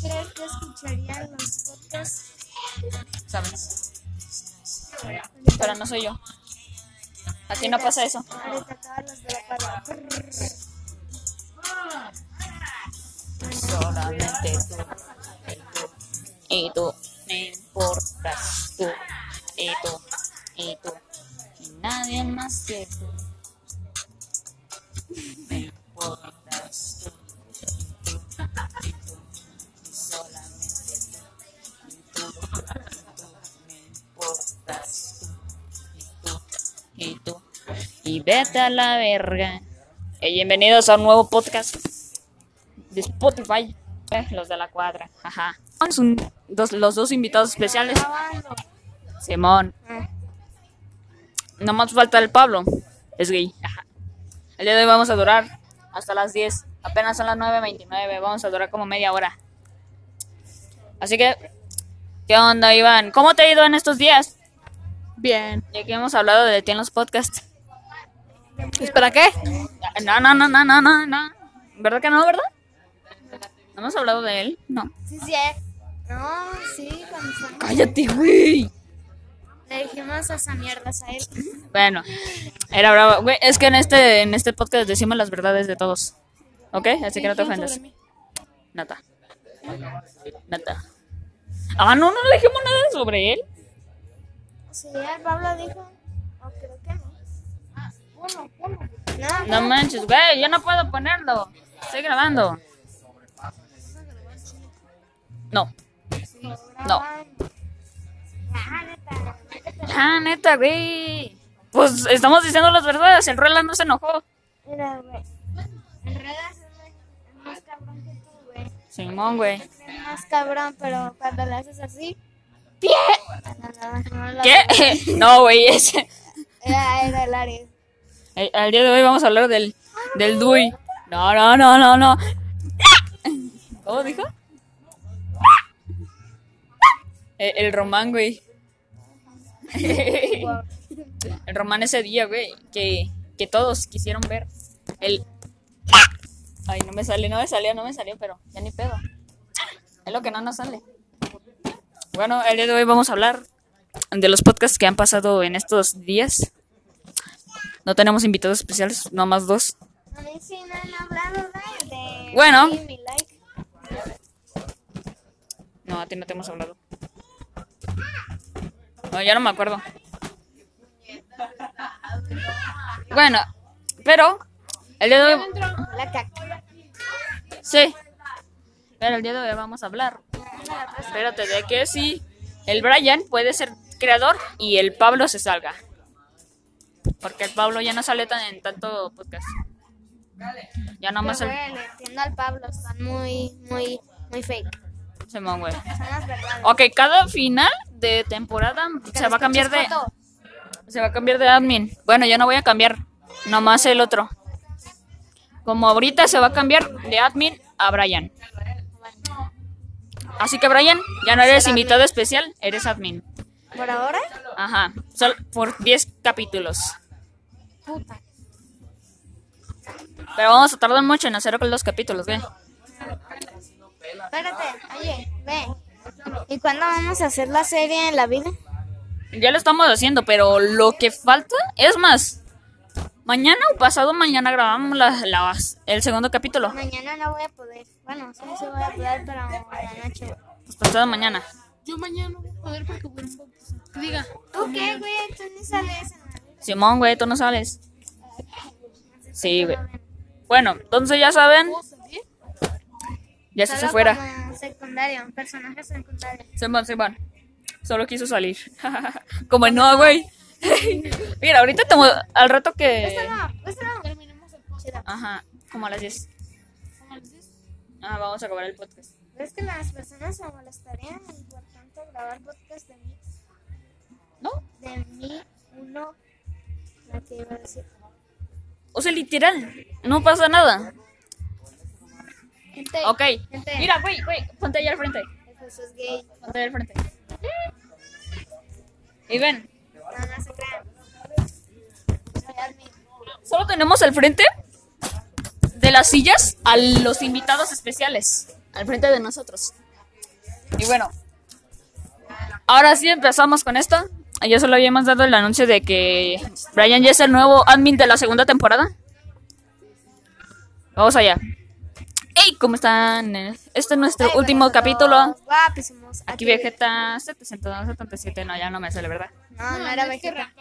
crees que escucharían los podcasts? ¿Sabes? Pero no soy yo. Aquí no pasa eso. Solamente tú. Y tú. Me importas tú. Y tú. Y tú. Y nadie más que tú. Y vete a la verga. Eh, bienvenidos a un nuevo podcast de Spotify. Eh, los de la cuadra. Ajá. Dos, los dos invitados especiales. Simón. Nomás falta el Pablo. Es gay. Ajá. El día de hoy vamos a durar hasta las 10. Apenas son las 9.29. Vamos a durar como media hora. Así que, ¿qué onda, Iván? ¿Cómo te ha ido en estos días? Bien. Ya que hemos hablado de ti en los podcasts. ¿Espera qué? No, no, no, no, no, no, no. ¿Verdad que no, verdad? ¿No hemos hablado de él? No. Sí, sí. eh. No, sí, cuando Cállate, güey. le dijimos esas mierdas a él. Bueno, era bravo. Güey, es que en este, en este podcast decimos las verdades de todos. ¿Ok? Así que no te ofendas. Nata. Nata. Ah, no, no le dijimos nada sobre él. Sí, Pablo dijo. No, manches, güey, yo no puedo ponerlo. Estoy grabando. No. No. Ah, neta. Güey. Pues estamos diciendo las verdades. El Roland no se enojó. Mira, güey. Enredas es más cabrón que tú, güey. Simón, güey. Es más cabrón, pero cuando le haces así. ¡Pie! No, no, no, no, ¿Qué? No, güey, ese. Era, era el Aries. El, al día de hoy vamos a hablar del, del Dui. No, no, no, no, no. ¿Cómo dijo? El, el Román, güey. El Román ese día, güey, que, que todos quisieron ver. El... Ay, no me sale, no me salió, no me salió, pero ya ni pedo. Es lo que no nos sale. Bueno, el día de hoy vamos a hablar de los podcasts que han pasado en estos días. No tenemos invitados especiales, nomás dos. A mí sí me han hablado de. de Bueno. No, a ti no te hemos hablado. No, ya no me acuerdo. Bueno, pero el día de hoy... Sí. Pero el día de hoy vamos a hablar. Espérate, de que sí, el Brian puede ser creador y el Pablo se salga. Porque el Pablo ya no sale tan en tanto podcast. Ya nomás el... Le entiendo al Pablo. Están muy, muy, muy fake. Güey. Verdades. Ok, cada final de temporada se va a cambiar de... Foto. Se va a cambiar de admin. Bueno, yo no voy a cambiar. Nomás el otro. Como ahorita se va a cambiar de admin a Brian. Así que Brian, ya no eres invitado especial, eres admin. ¿Por ahora? Ajá. Sol por 10 capítulos. Puta. Pero vamos a tardar mucho en hacer los capítulos, güey. Espérate, oye, ve. ¿Y cuándo vamos a hacer la serie en la vida? Ya lo estamos haciendo, pero lo que falta es más. Mañana o pasado mañana grabamos la- la- el segundo capítulo. Mañana no voy a poder. Bueno, sí, sí voy a poder, pero la noche. Pues pasado mañana. Yo mañana no voy a poder porque voy a diga. ¿Tú qué, güey? Tú ni sales en Simón, güey, tú no sales. Sí, güey. Bueno, entonces ya saben, ¿Puedo salir? ya se, se fuera. como secundario, un personaje secundario. Simón, Simón. Solo quiso salir. Como no, güey. Mira, ahorita te mo- al rato que... Terminemos el podcast. Ajá, como a las 10. ¿Cómo les dices? Ah, vamos a acabar el podcast. ¿Ves que las personas se molestarían por tanto grabar podcast de mí? ¿No? De mí, uno, la que iba a decir. O sea, literal, no pasa nada. Gente, Ok. gente, Mira, güey, güey, ponte allá al frente. Eso es gay. Ponte allá al frente. Y ven, No, no se crean. Solo tenemos al frente de las sillas a los invitados especiales. Al frente de nosotros. Y bueno, ahora sí empezamos con esto. Ya solo habíamos dado el anuncio de que Brian ya es el nuevo admin de la segunda temporada. Vamos allá. Hey, ¿cómo están? Este es nuestro Ay, último capítulo. Guapísimos. Aquí Vegeta 777, no, ya no me sale, ¿verdad? No, no era Vegeta.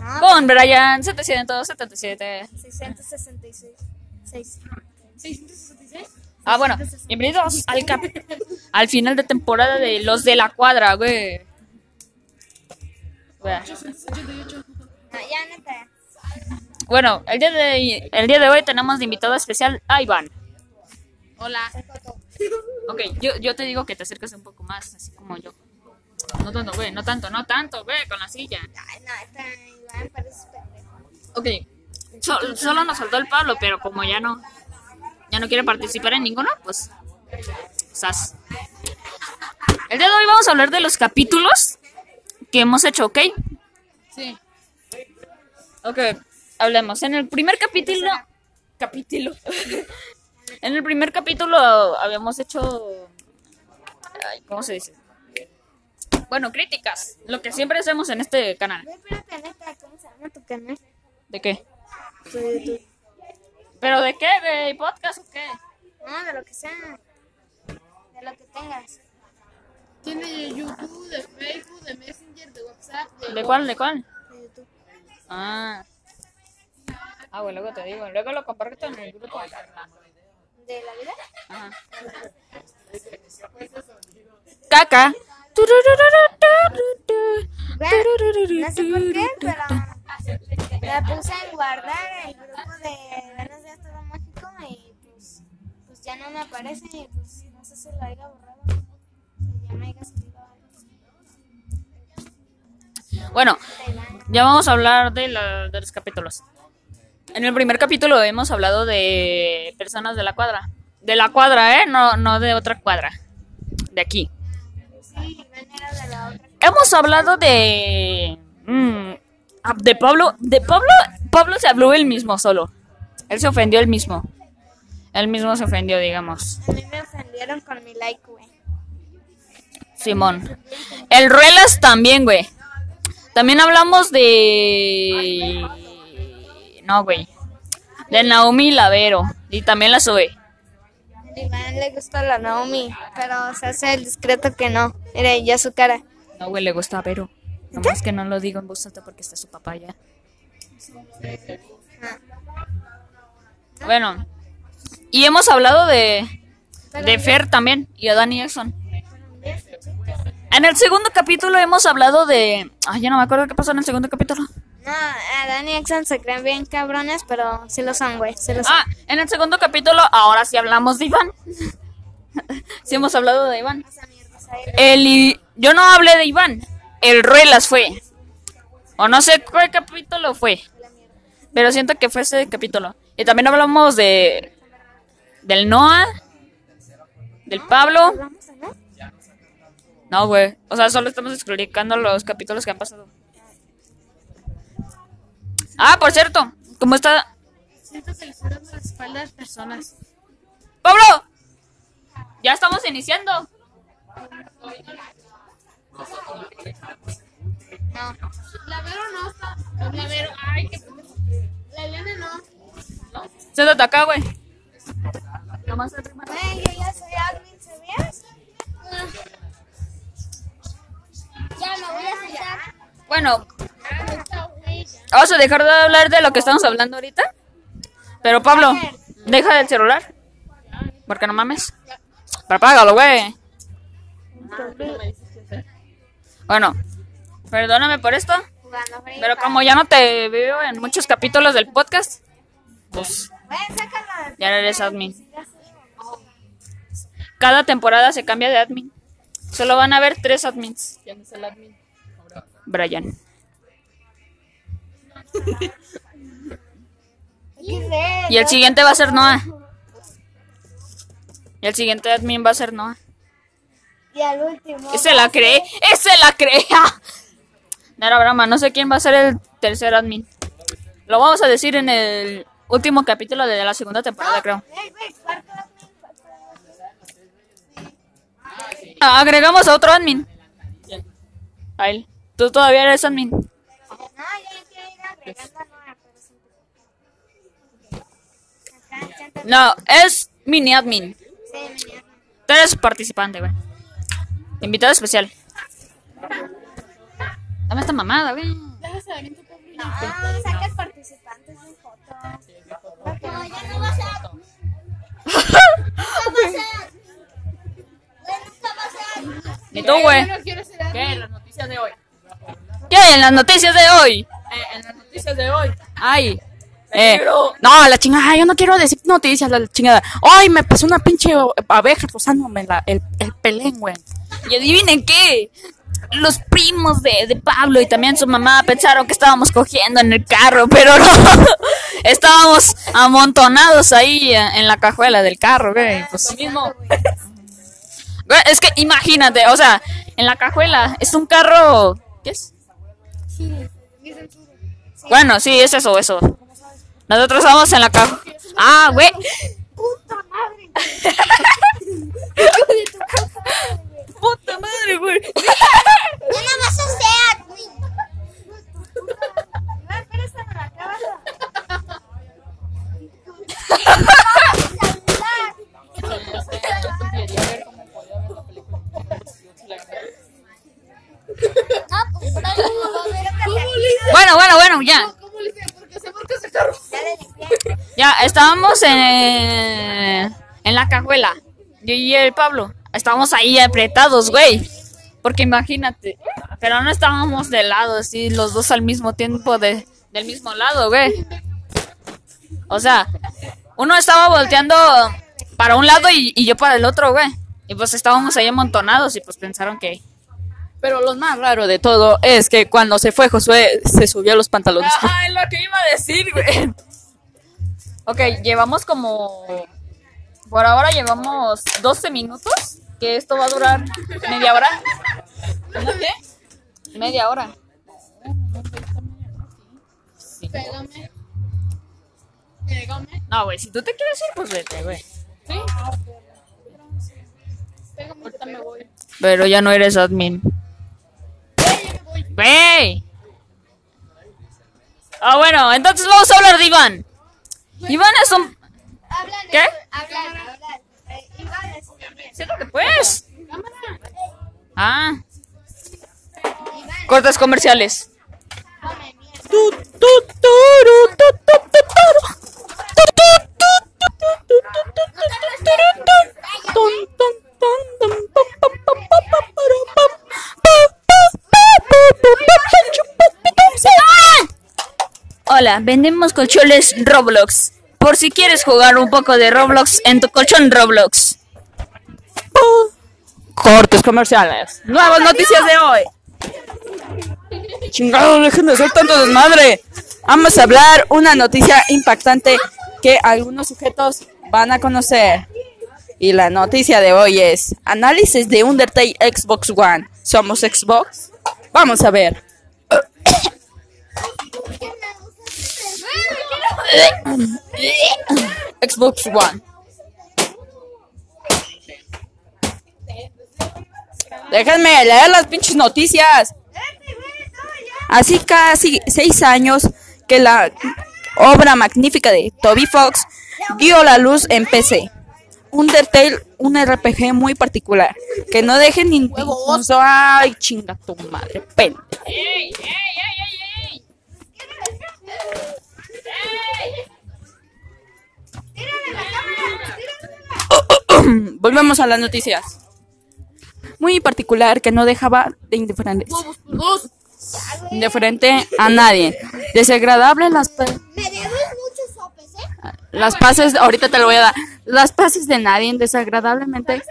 No, Con Brian 777. 666. 6. 666. Ah, bueno, bienvenidos al cap al final de temporada de Los de la Cuadra, güey. Güey. 888. No, ya no te. Bueno, el día de el día de hoy tenemos de invitado especial a Iván. Hola. Ok, yo, yo te digo que te acerques un poco más, así como yo. No tanto, güey, no tanto, no tanto, güey, con la silla. No, esta Iván parece pendejo. Ok, so- solo nos soltó el Pablo, pero como ya no, ya no quiere participar en ninguno, pues, sas. El día de hoy vamos a hablar de los capítulos que hemos hecho, ¿ok? Sí. Ok, hablemos. En el primer capítulo, capítulo. en el primer capítulo habíamos hecho, ay, ¿cómo se dice? Bueno, críticas, lo que siempre hacemos en este canal. ¿cómo se llama tu canal? ¿De qué? ¿Pero de qué? ¿De podcast o qué? No, de lo que sea. De lo que tengas. Tiene de YouTube, de Facebook, de Messenger, de WhatsApp, de... ¿De cuál? ¿De cuál? De YouTube. Ah. Ah, bueno, luego te digo. Luego lo comparto en el grupo. ¿De la vida? Ajá. Caca. No sé por qué, pero la puse en guardar el grupo de ganas de todo mágico y pues, pues ya no me aparece y pues no sé si lo haya borrado. Bueno, ya vamos a hablar de, la- de los capítulos. En el primer capítulo hemos hablado de personas de la cuadra. De la cuadra, ¿eh? No, no de otra cuadra. De aquí. Sí, de la otra. Hemos hablado de. mm, ah, de Pablo. De Pablo. Pablo se habló él mismo solo. Él se ofendió él mismo. Él mismo se ofendió, digamos. A mí me ofendieron con mi like, güey. Simón. El Ruelas también, güey. También hablamos de. No, güey. De Naomi Lavero. Y también la sube. A Iván le gusta la Naomi, pero se hace el discreto que no. Mira, ya su cara. No, güey, le gusta a Vero. Nomás que no lo digo en voz alta porque está su papá ya. Bueno. Y hemos hablado de. De Fer también. Y a Danny Jackson. En el segundo capítulo hemos hablado de. Ay, ya no me acuerdo qué pasó en el segundo capítulo. No, a Danny Exxon se creen bien cabrones, pero sí lo son, güey. Sí lo son. Ah, en el segundo capítulo, ahora sí hablamos de Iván. sí hemos hablado de Iván. El, I- yo no hablé de Iván. El Ruelas fue. O no sé qué capítulo fue. Pero siento que fue ese capítulo. Y también hablamos de. Del Noah. Del Pablo. No, güey. O sea, solo estamos explicando los capítulos que han pasado. Ah, por cierto. ¿Cómo está? Siento que le dando la espalda a las personas. ¡Pablo! Ya estamos iniciando. No. La Vero no está. La Vero, ay, qué pendejo. La Elena no. Siéntate acá, güey. Dejar de hablar de lo que estamos hablando ahorita. Pero Pablo, deja del celular. Porque no mames. Pero apágalo, güey. Bueno, perdóname por esto. Pero como ya no te veo en muchos capítulos del podcast, pues ya eres admin. Cada temporada se cambia de admin. Solo van a haber tres admins. ¿Quién es el admin? Brian. Y el siguiente va a ser Noah. Y el siguiente admin va a ser Noah. Y al último. Ese la cree, ese la crea. No era broma, no sé quién va a ser el tercer admin. Lo vamos a decir en el último capítulo de la segunda temporada, creo. Ah, Agregamos a otro admin. A él. Tú todavía eres admin. No, es mini admin. Sí, mini admin. Tú eres participante, güey. Invitado especial. Dame esta mamada, güey. No, saca el participante sin foto. No, ya no va a ser. Va a ser. Ni tú, güey. ¿Qué? Las noticias de hoy. ¿Qué en las noticias de hoy? Eh, en las noticias de hoy. Ay. Eh, no, la chingada, ay, yo no quiero decir noticias, la chingada. Ay, me pasó una pinche abeja rozándome la, el, el pelén, güey. Y adivinen qué. Los primos de, de Pablo y también su mamá pensaron que estábamos cogiendo en el carro, pero no. Estábamos amontonados ahí en la cajuela del carro, güey. Pues mismo. Güey, Es que imagínate, o sea, en la cajuela es un carro. ¿Qué es? Bueno, sí, es eso, eso. Nosotros vamos en la caja. Ah, güey. Puta madre, güey. Ya no vas a ser admin. No, pero esta me la acabas en, en la cajuela. Yo y el Pablo. Estábamos ahí apretados, güey. Porque imagínate. Pero no estábamos de lado, así, los dos al mismo tiempo de, del mismo lado, güey. O sea, uno estaba volteando para un lado y, y yo para el otro, güey. Y pues estábamos ahí amontonados y pues pensaron que... Pero lo más raro de todo es que cuando se fue Josué, se subió a los pantalones. Ah, es lo que iba a decir, güey. Ok, llevamos como. Por ahora llevamos 12 minutos. Que esto va a durar media hora. ¿No qué? Media hora. Pégame. Pégame. No, güey, si tú te quieres ir, pues vete, güey. ¿Sí? Pégame, ahorita me voy. Pero ya no eres admin. ¡Güey! Ah, bueno, entonces vamos a hablar de Iván. Iván es un. Hablan, ¿Qué? hablan, hablan. Eh, Iván es un pues. Ah, cortes comerciales. Hola, vendemos colchones Roblox. Por si quieres jugar un poco de Roblox en tu colchón Roblox. Cortes comerciales. Nuevas noticias de hoy. Chingado, dejen de hacer tanto desmadre. Vamos a hablar una noticia impactante que algunos sujetos van a conocer. Y la noticia de hoy es análisis de Undertale Xbox One. ¿Somos Xbox? Vamos a ver. Xbox One. Déjenme leer las pinches noticias. Así casi seis años que la obra magnífica de Toby Fox dio la luz en PC. Undertale, un RPG muy particular. Que no dejen ni. Ay, chinga tu madre, pen. Volvemos a las noticias. Muy particular que no dejaba de indiferentes. Indiferente a nadie. Desagradable las, ¿eh? las pases, ahorita te lo voy a dar. Las pases de nadie desagradablemente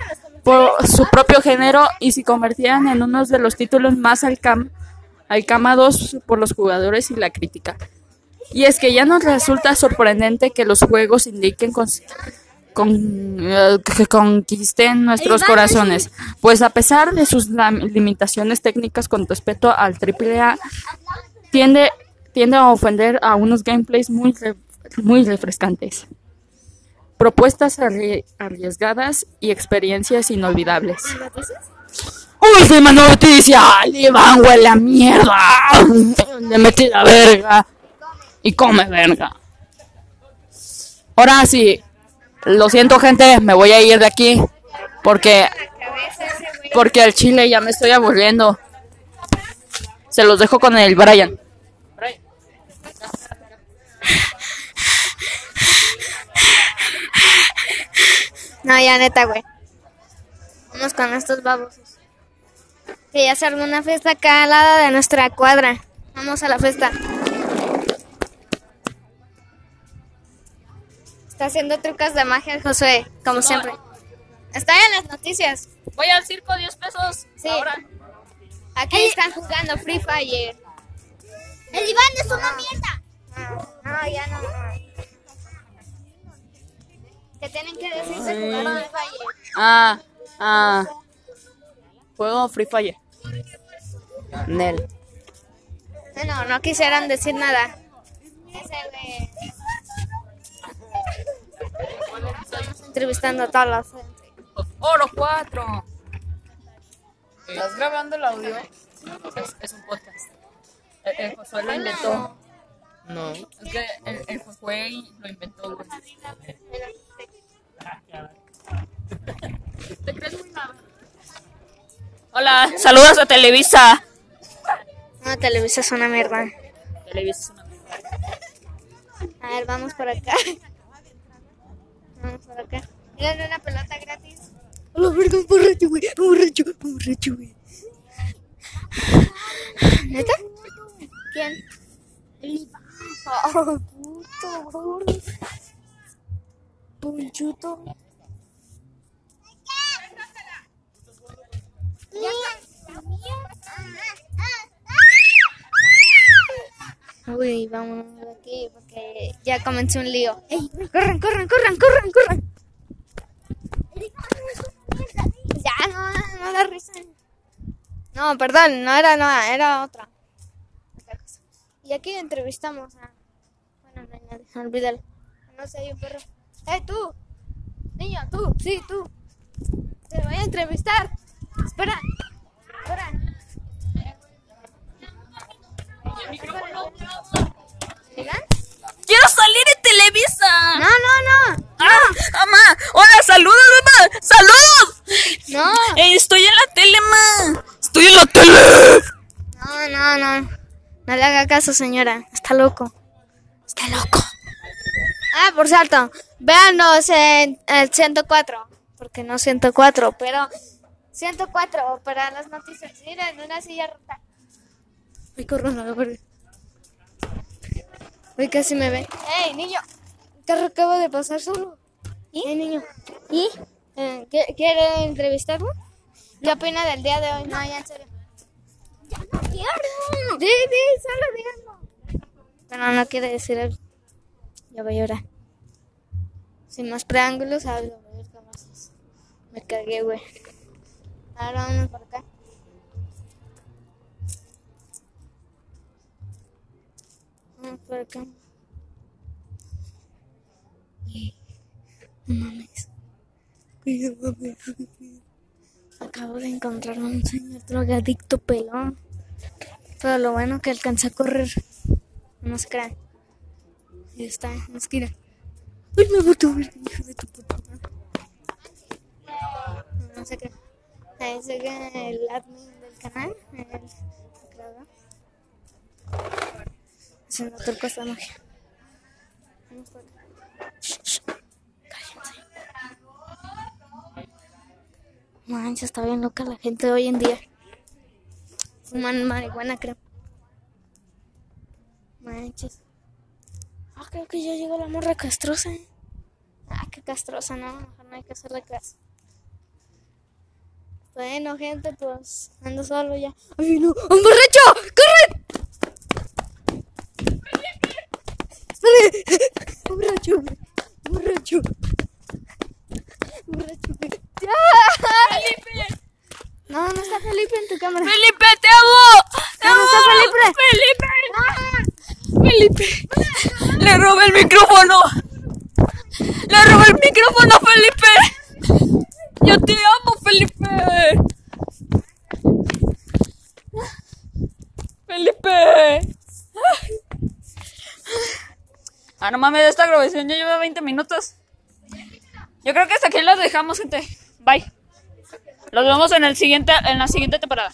por su propio género y se convertían en uno de los títulos más alcam- alcamados por los jugadores y la crítica. Y es que ya nos resulta sorprendente que los juegos indiquen con, con- eh, que conquisten nuestros corazones, pues a pesar de sus limitaciones técnicas con respecto al AAA, tiende, tiende a ofender a unos gameplays muy, re- muy refrescantes, propuestas arrie- arriesgadas y experiencias inolvidables. Última noticia. Iván huele a mierda. Le metí la verga. Y come verga. Ahora sí. Lo siento, gente. Me voy a ir de aquí. Porque, porque al chile ya me estoy aburriendo. Se los dejo con el Brian. No, ya neta, güey. Vamos con estos babosos. Que ya se armó una fiesta acá al lado de nuestra cuadra. Vamos a la fiesta. Está haciendo trucos de magia el Josué, como siempre. Está en las noticias. Voy al circo 10 pesos. Sí. Ahora. Aquí están jugando Free Fire. El Iván es una mierda. No, no, ya no. Que tienen que decirse jugar Free Fire. Ah, ah. Juego Free Fire. Nel. No, no quisieran decir nada. Ese güey. Estamos entrevistando a toda la gente. Oro 4. ¿Estás grabando el audio? Es, es un podcast. El, el Josué lo inventó. No. Es que el, el Josué lo inventó, güey. ¿Te crees muy nada? Hola, saludos a Televisa. No, Televisa es una mierda. Televisa es una mierda. A ver, vamos por acá. Por acá. Una pelota gratis. La verga, un borracho, güey. Un borracho, un borracho, güey. ¿Neta? ¿Quién? Oh, puto, gordo. Ponchuto. Uy, vámonos de aquí porque ya comenzó un lío. ¡Ey! ¡Corran, corran, corran, corran, corran! Ya, no, no da risa. No, perdón, no era no, era otra. Y aquí entrevistamos a. Bueno, no, no, olvídalo. No sé, hay un perro. ¡Eh, tú! Niño, tú, sí, tú. Te voy a entrevistar. Espera, espera. ¡Quiero salir en Televisa! No, no, no. ¡Ah! ¡Mamá! ¡Hola! ¡Saludos, mamá! ¡Saludos! No, Eh, estoy en la tele, ma. ¡Estoy en la tele! no, no, no. No le haga caso, señora. Está loco. Está loco. Ah, por cierto, véanos en el 104. Porque no 104, pero 104 para las noticias. Miren, una silla rota. Ay, corran a la verga. Uy, casi me ve. ¡Ey, niño! Carro acaba de pasar solo. ¿Y? niño. ¿Y? Eh, ¿qui- ¿Quiere entrevistarme? ¿Qué opina del día de hoy? No, ya en serio. Sí, sí, solo díganlo. Pero no quiere decir algo. Ya voy a llorar. Sin más preámbulos, hablo. Me cagué, güey. Ahora vamos por acá. Por acá. No mames. Acabo de encontrar a un señor drogadicto pelón. Pero lo bueno que alcancé a correr. No se crean. Ahí está, en la esquina. Ay, me botó, hijo de tu puta madre. No sé qué. Ahí se el admin del canal. El creador. Haciendo trucos de magia. Mancha, está bien loca la gente hoy en día. Fuman marihuana, creo. Manches. Ah, creo que ya llegó la morra castrosa. ¿eh? Ah, qué castrosa, no. Mejor no hay que hacerle caso. Bueno, gente, pues ando solo ya. ¡Ay, no! ¡Un borracho! ¡Corre! ¡Espere! ¡Un borracho! ¡Un borracho! ¡Un borracho! ¡Ya! No, no está Felipe en tu cámara. ¡Felipe, te amo! ¡Te No, no está amo! Felipe. ¡Felipe! ¡Le robé el micrófono! ¡Le robé el micrófono, Felipe! ¡Yo te amo, Felipe! güey. Ah, no mames, esta grabación ya lleva 20 minutos. Yo creo que hasta aquí las dejamos, gente. Bye. Los vemos en el siguiente, en la siguiente temporada.